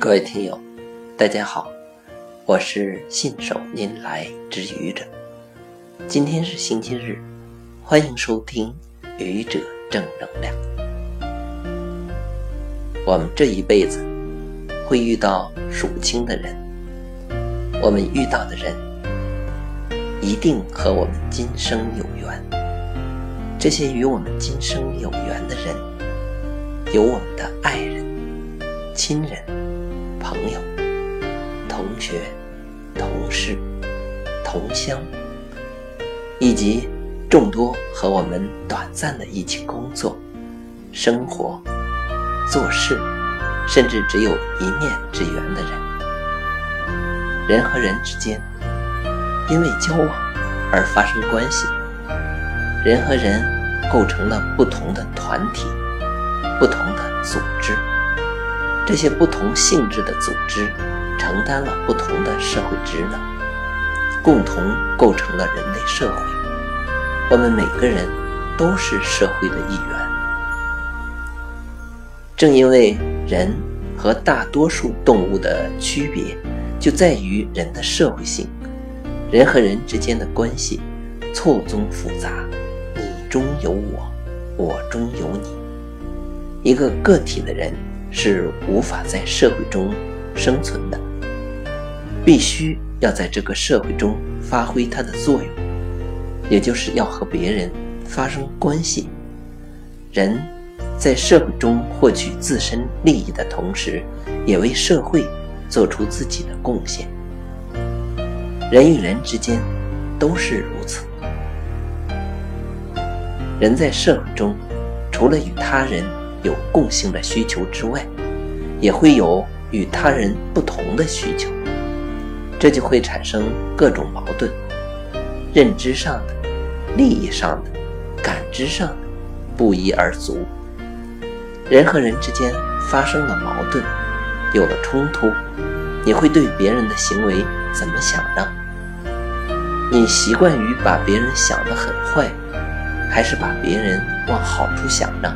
各位听友，大家好，我是信手拈来之愚者。今天是星期日，欢迎收听愚者正能量。我们这一辈子会遇到数不清的人，我们遇到的人一定和我们今生有缘。这些与我们今生有缘的人，有我们的爱人、亲人、朋友、同学、同事、同乡，以及众多和我们短暂的一起工作、生活。做事，甚至只有一面之缘的人，人和人之间因为交往而发生关系，人和人构成了不同的团体、不同的组织，这些不同性质的组织承担了不同的社会职能，共同构成了人类社会。我们每个人都是社会的一员。正因为人和大多数动物的区别，就在于人的社会性。人和人之间的关系错综复杂，你中有我，我中有你。一个个体的人是无法在社会中生存的，必须要在这个社会中发挥它的作用，也就是要和别人发生关系。人。在社会中获取自身利益的同时，也为社会做出自己的贡献。人与人之间都是如此。人在社会中，除了与他人有共性的需求之外，也会有与他人不同的需求，这就会产生各种矛盾：认知上的、利益上的、感知上的不一而足。人和人之间发生了矛盾，有了冲突，你会对别人的行为怎么想呢？你习惯于把别人想得很坏，还是把别人往好处想呢？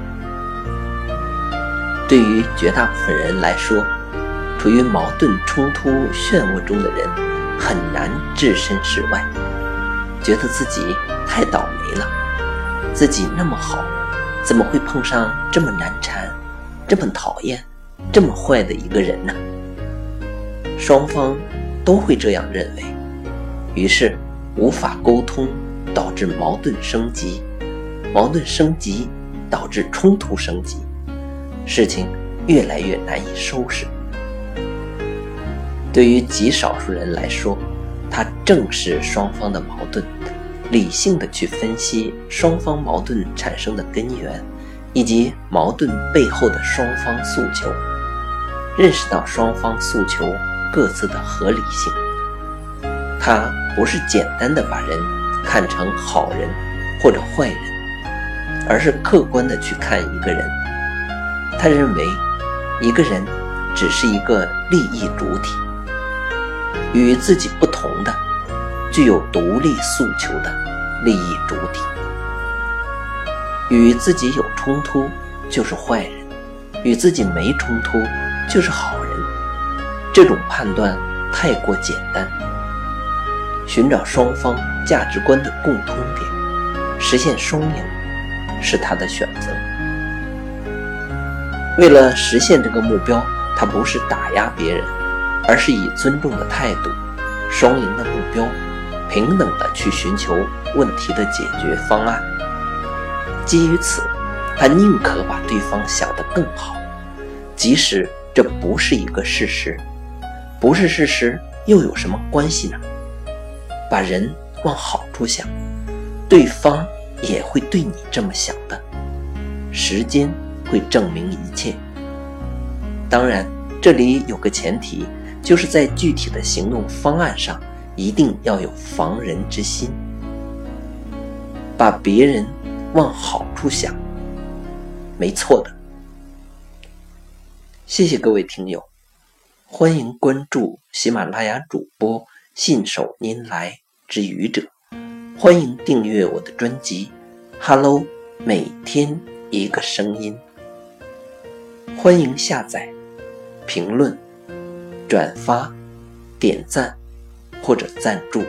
对于绝大部分人来说，处于矛盾冲突漩涡中的人很难置身事外，觉得自己太倒霉了，自己那么好。怎么会碰上这么难缠、这么讨厌、这么坏的一个人呢？双方都会这样认为，于是无法沟通，导致矛盾升级；矛盾升级导致冲突升级，事情越来越难以收拾。对于极少数人来说，他正视双方的矛盾。理性的去分析双方矛盾产生的根源，以及矛盾背后的双方诉求，认识到双方诉求各自的合理性。他不是简单的把人看成好人或者坏人，而是客观的去看一个人。他认为，一个人只是一个利益主体，与自己不同的。具有独立诉求的利益主体，与自己有冲突就是坏人，与自己没冲突就是好人。这种判断太过简单。寻找双方价值观的共通点，实现双赢，是他的选择。为了实现这个目标，他不是打压别人，而是以尊重的态度，双赢的目标。平等的去寻求问题的解决方案。基于此，他宁可把对方想得更好，即使这不是一个事实。不是事实又有什么关系呢？把人往好处想，对方也会对你这么想的。时间会证明一切。当然，这里有个前提，就是在具体的行动方案上。一定要有防人之心，把别人往好处想，没错的。谢谢各位听友，欢迎关注喜马拉雅主播信手拈来之愚者，欢迎订阅我的专辑《Hello》，每天一个声音，欢迎下载、评论、转发、点赞或者赞助。